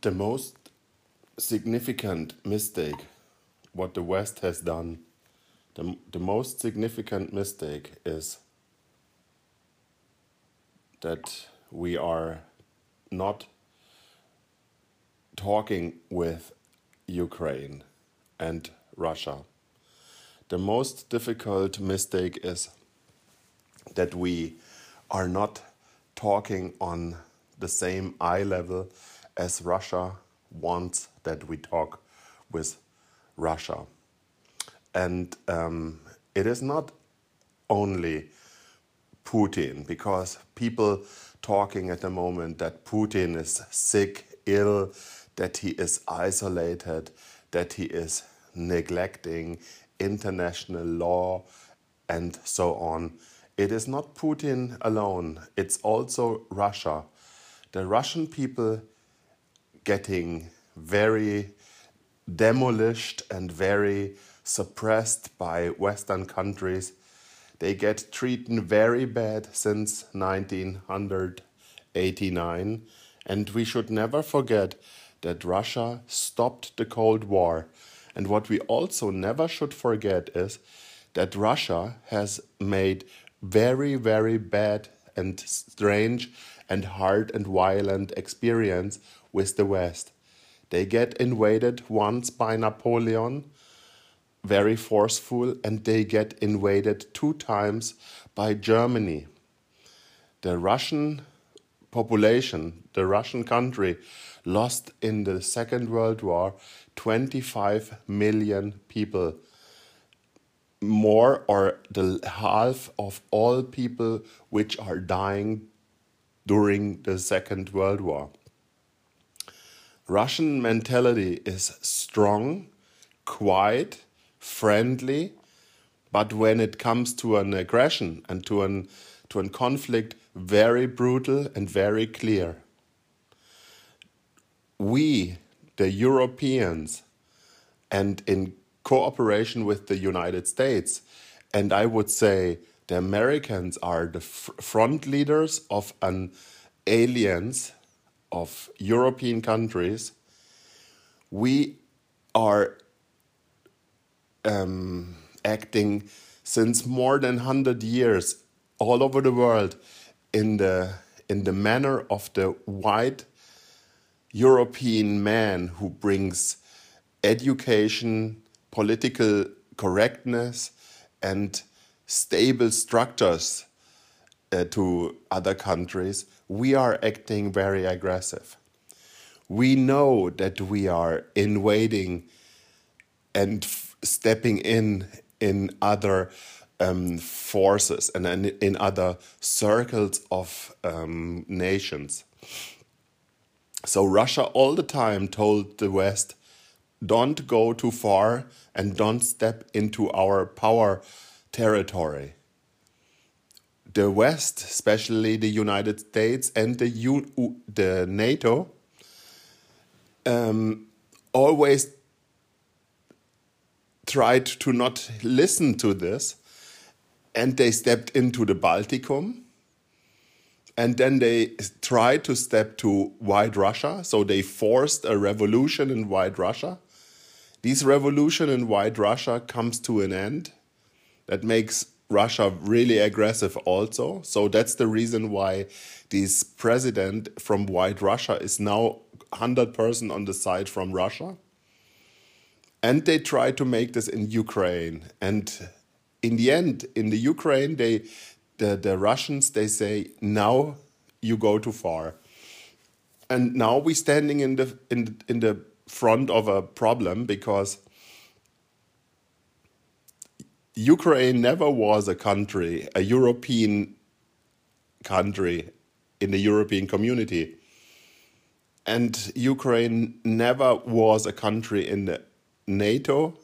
the most significant mistake what the West has done, the, the most significant mistake is that we are not talking with Ukraine and Russia. The most difficult mistake is that we are not talking on the same eye level as Russia wants that we talk with Russia. And um, it is not only Putin, because people talking at the moment that Putin is sick, ill, that he is isolated, that he is neglecting international law, and so on. It is not Putin alone, it's also Russia. The Russian people getting very demolished and very suppressed by Western countries. They get treated very bad since 1989. And we should never forget that Russia stopped the Cold War. And what we also never should forget is that Russia has made very, very bad and strange and hard and violent experience with the West. They get invaded once by Napoleon, very forceful, and they get invaded two times by Germany. The Russian population, the Russian country, lost in the Second World War 25 million people. More or the half of all people which are dying during the Second World War. Russian mentality is strong, quiet, friendly, but when it comes to an aggression and to an to a conflict, very brutal and very clear. We, the Europeans, and in cooperation with the United States, and I would say the Americans are the front leaders of an alliance of European countries, we are um, acting since more than 100 years all over the world in the, in the manner of the white European man who brings education, political correctness, and stable structures uh, to other countries we are acting very aggressive. We know that we are invading and stepping in in other um, forces and in, in other circles of um, nations. So Russia all the time told the West, don't go too far and don't step into our power territory the West, especially the United States and the U the NATO, um, always tried to not listen to this, and they stepped into the Balticum. And then they tried to step to White Russia, so they forced a revolution in White Russia. This revolution in White Russia comes to an end. That makes Russia really aggressive also. So that's the reason why this president from White Russia is now 100% on the side from Russia. And they try to make this in Ukraine. And in the end, in the Ukraine, they the, the Russians they say, now you go too far. And now we're standing in the in in the front of a problem because Ukraine never was a country, a European country in the European community. And Ukraine never was a country in the NATO,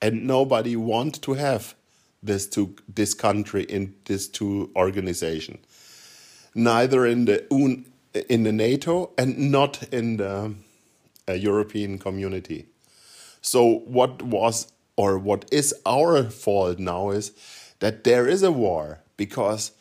and nobody want to have this two this country in this two organization. Neither in the in the NATO and not in the uh, European community. So what was or what is our fault now is that there is a war because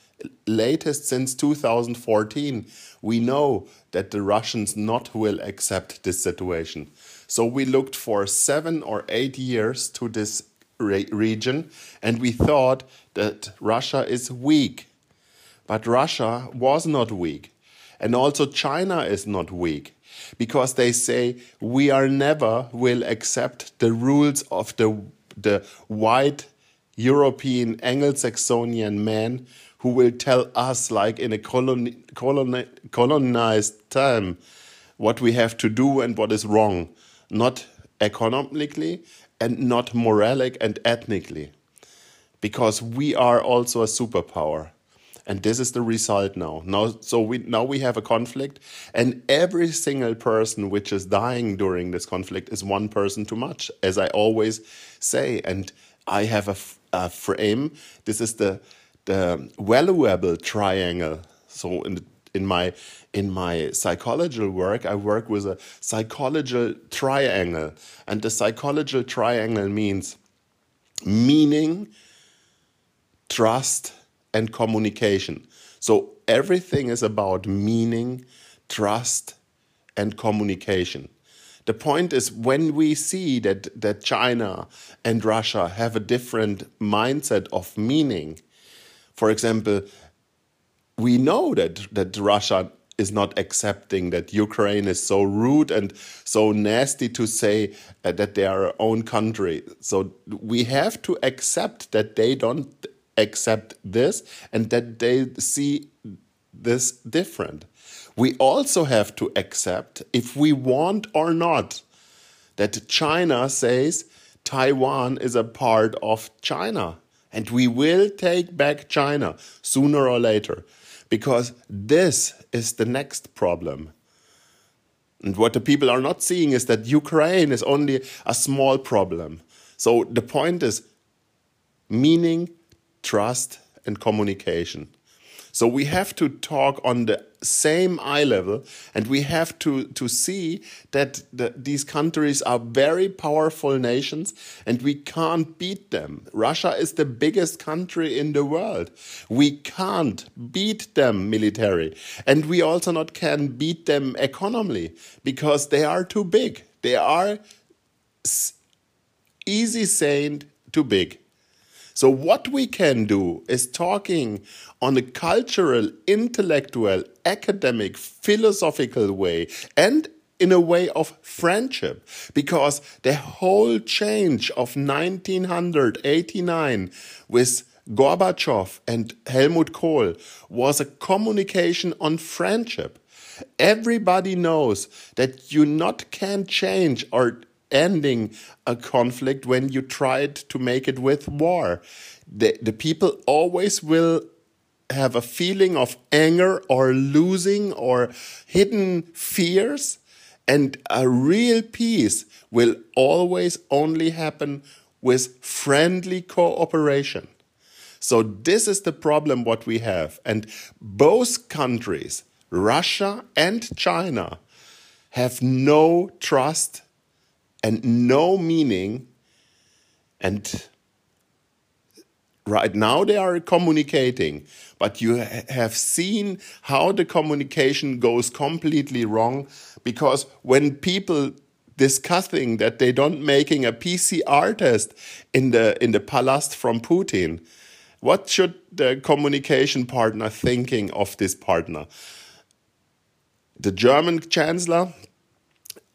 latest since 2014, we know that the Russians not will accept this situation. So we looked for seven or eight years to this re region, and we thought that Russia is weak. But Russia was not weak. And also China is not weak because they say we are never will accept the rules of the the white European Anglo-Saxonian man who will tell us like in a coloni coloni colonized time what we have to do and what is wrong, not economically and not moralic and ethnically. Because we are also a superpower and this is the result now. Now so we now we have a conflict and every single person which is dying during this conflict is one person too much as i always say. And i have a, frame. This is the the valuable triangle. So in the, in my in my psychological work i work with a psychological triangle. And the psychological triangle means meaning trust and communication. So everything is about meaning, trust, and communication. The point is when we see that, that China and Russia have a different mindset of meaning, for example, we know that, that Russia is not accepting that Ukraine is so rude and so nasty to say uh, that they are our own country. So we have to accept that they don't accept this and that they see this different. We also have to accept, if we want or not, that China says Taiwan is a part of China. And we will take back China sooner or later because this is the next problem. And what the people are not seeing is that Ukraine is only a small problem. So the point is meaning trust, and communication. So we have to talk on the same eye level and we have to, to see that the, these countries are very powerful nations and we can't beat them. Russia is the biggest country in the world. We can't beat them military and we also not can beat them economically because they are too big. They are easy saying too big. So, what we can do is talking on a cultural, intellectual, academic, philosophical way and in a way of friendship because the whole change of 1989 with Gorbachev and Helmut Kohl was a communication on friendship. Everybody knows that you not can change or ending a conflict when you tried to make it with war. The, the people always will have a feeling of anger or losing or hidden fears. And a real peace will always only happen with friendly cooperation. So this is the problem what we have. And both countries, Russia and China, have no trust and no meaning. And right now they are communicating, but you have seen how the communication goes completely wrong because when people discussing that they don't making a PCR test in the in the palace from Putin, what should the communication partner thinking of this partner? The German chancellor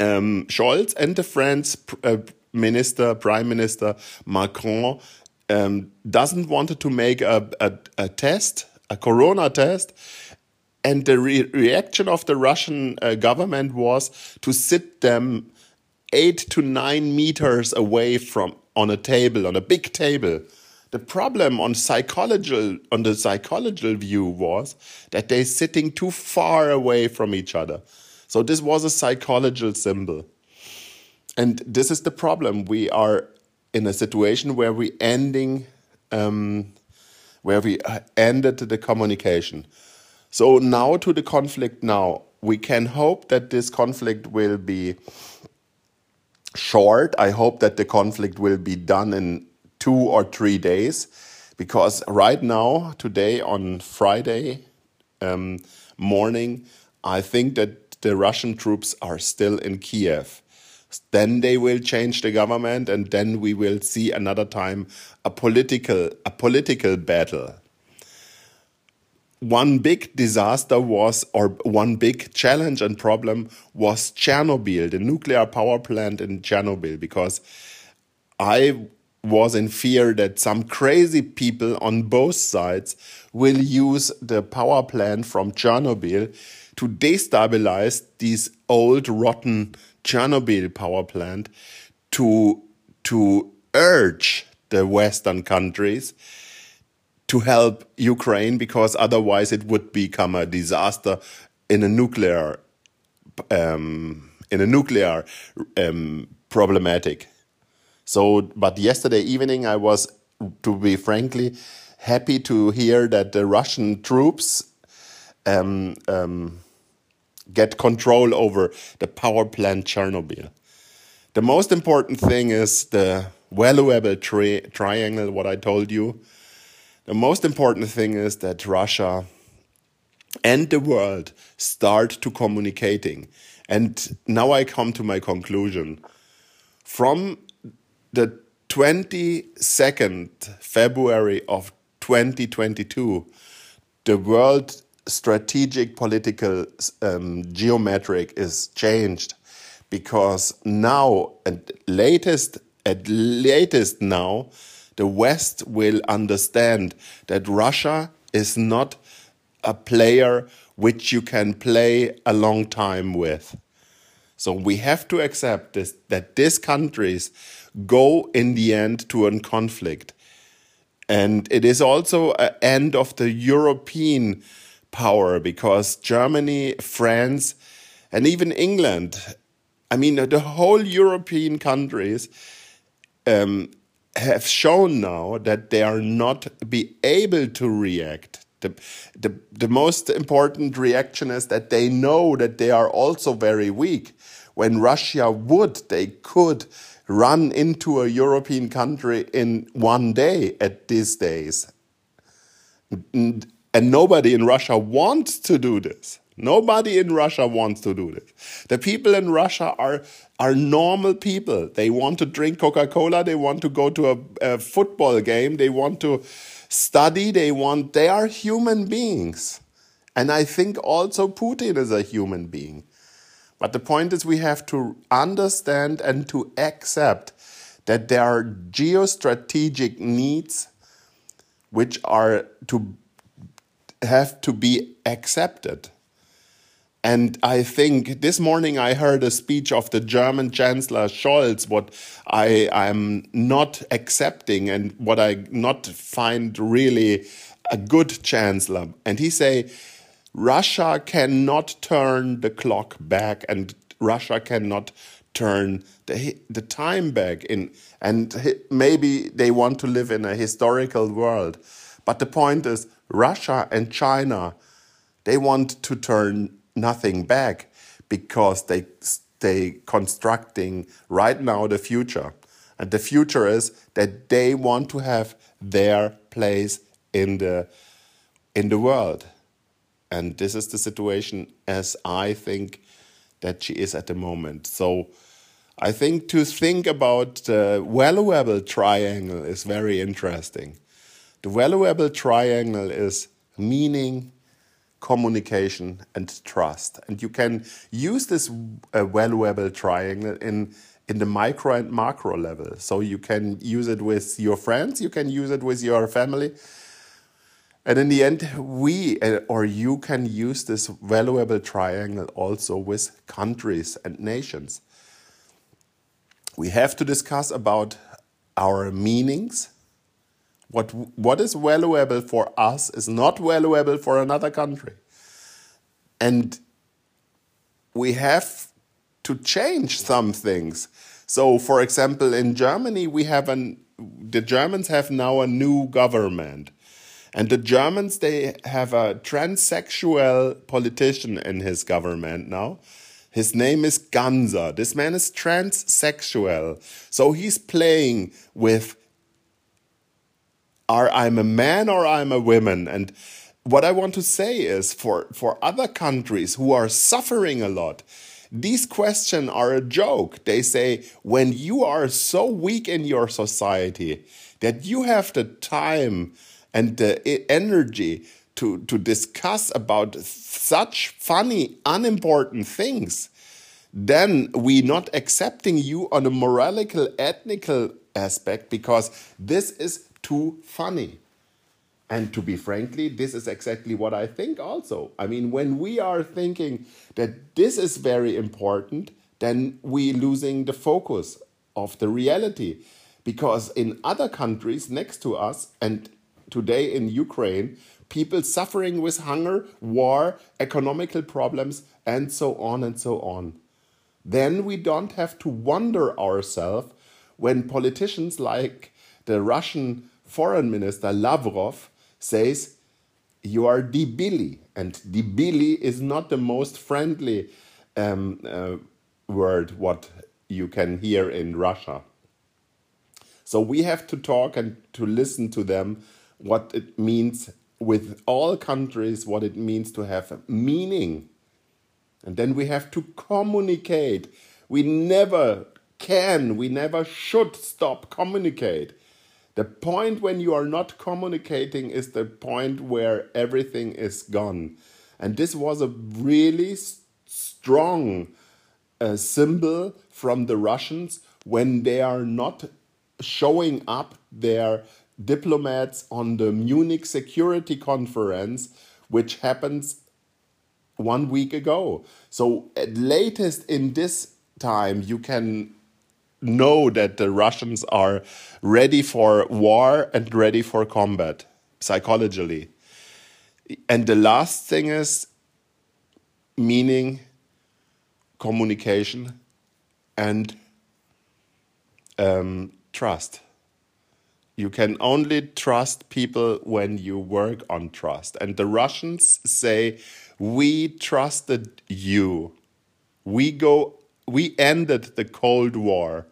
um, Scholz and the French uh, minister, prime minister Macron, um, doesn't wanted to make a, a, a, test, a corona test, and the re reaction of the Russian uh, government was to sit them eight to nine meters away from on a table, on a big table. The problem on psychological on the psychological view was that they're sitting too far away from each other. So this was a psychological symbol. And this is the problem. We are in a situation where we ending um, where we uh, ended the communication. So now to the conflict now. We can hope that this conflict will be short. I hope that the conflict will be done in two or three days because right now, today on Friday um, morning, I think that the Russian troops are still in Kiev. Then they will change the government, and then we will see another time a political a political battle. One big disaster was, or one big challenge and problem was Chernobyl, the nuclear power plant in Chernobyl, because I was in fear that some crazy people on both sides will use the power plant from Chernobyl to destabilize this old rotten Chernobyl power plant to to urge the western countries to help Ukraine because otherwise it would become a disaster in a nuclear um, in a nuclear um, problematic. So, but yesterday evening, I was, to be frankly, happy to hear that the Russian troops um, um, get control over the power plant Chernobyl. The most important thing is the valuable tri triangle, what I told you. The most important thing is that Russia and the world start to communicating. And now I come to my conclusion. From the 22nd February of 2022, the world strategic political um, geometric is changed because now at latest at latest now the west will understand that russia is not a player which you can play a long time with so we have to accept this that these countries go in the end to a conflict. And it is also an end of the European power because Germany, France, and even England, I mean, the whole European countries um, have shown now that they are not be able to react. The, the, the most important reaction is that they know that they are also very weak. When Russia would, they could run into a European country in one day at these days. Nobody in Russia wants to do this. Nobody in Russia wants to do this. The people in Russia are, are normal people. They want to drink Coca Cola. They want to go to a, a football game. They want to study. They want, they are human beings. And I think also Putin is a human being. But the point is, we have to understand and to accept that there are geostrategic needs which are to have to be accepted. And I think this morning I heard a speech of the German Chancellor Scholz, what I am not accepting and what I not find really a good chancellor. And he say, Russia cannot turn the clock back and Russia cannot turn the, the time back in and maybe they want to live in a historical world but the point is Russia and China they want to turn nothing back because they they constructing right now the future and the future is that they want to have their place in the in the world and this is the situation as I think that she is at the moment. So I think to think about the valuable triangle is very interesting. The valuable triangle is meaning, communication, and trust. And you can use this uh, valuable triangle in in the micro and macro level. So you can use it with your friends, you can use it with your family, and in the end, we uh, or you can use this valuable triangle also with countries and nations. We have to discuss about our meanings. What, what is valuable for us is not valuable for another country. And we have to change some things. So, for example, in Germany, we have an, the Germans have now a new government and the Germans, they have a transsexual politician in his government now. His name is Ganser. This man is transsexual. So he's playing with are I'm a man or I'm a woman? And what I want to say is for, for other countries who are suffering a lot, these questions are a joke. They say, when you are so weak in your society that you have the time and the energy to, to discuss about such funny, unimportant things, then we not accepting you on a moralical, ethnical aspect because this is too funny. And to be frankly, this is exactly what I think also. I mean, when we are thinking that this is very important, then we losing the focus of the reality. Because in other countries next to us, and today in Ukraine, people suffering with hunger, war, economical problems, and so on and so on. Then we don't have to wonder ourselves when politicians like the Russian foreign minister Lavrov says you are debili, and debili is not the most friendly um, uh, word what you can hear in Russia. So we have to talk and to listen to them what it means with all countries, what it means to have meaning. And then we have to communicate. We never can, we never should stop communicate. The point when you are not communicating is the point where everything is gone. And this was a really strong uh, symbol from the Russians when they are not showing up their diplomats on the Munich Security Conference, which happens one week ago. So, at latest in this time, you can know that the Russians are ready for war and ready for combat psychologically. And the last thing is meaning, communication, and um, trust. You can only trust people when you work on trust. And the Russians say, We trusted you. We go we ended the Cold War.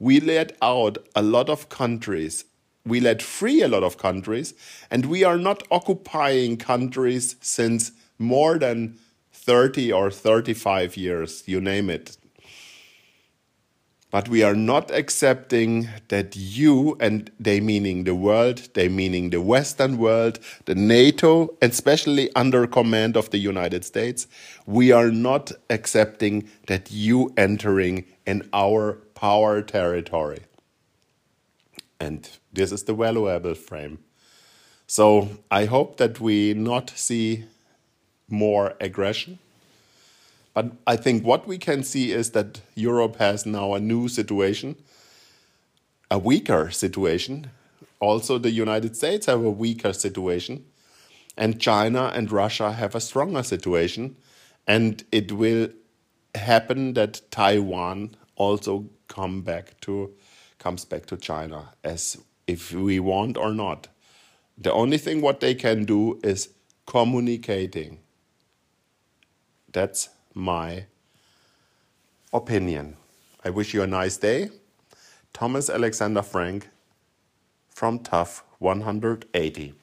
We let out a lot of countries. We let free a lot of countries, and we are not occupying countries since more than 30 or 35 years, you name it. But we are not accepting that you, and they meaning the world, they meaning the Western world, the NATO, especially under command of the United States, we are not accepting that you entering in our power territory. And this is the valuable frame. So I hope that we not see more aggression but I think what we can see is that Europe has now a new situation, a weaker situation. Also, the United States have a weaker situation, and China and Russia have a stronger situation. And it will happen that Taiwan also come back to comes back to China as if we want or not. The only thing what they can do is communicating. That's my opinion. I wish you a nice day. Thomas Alexander Frank from TAF 180.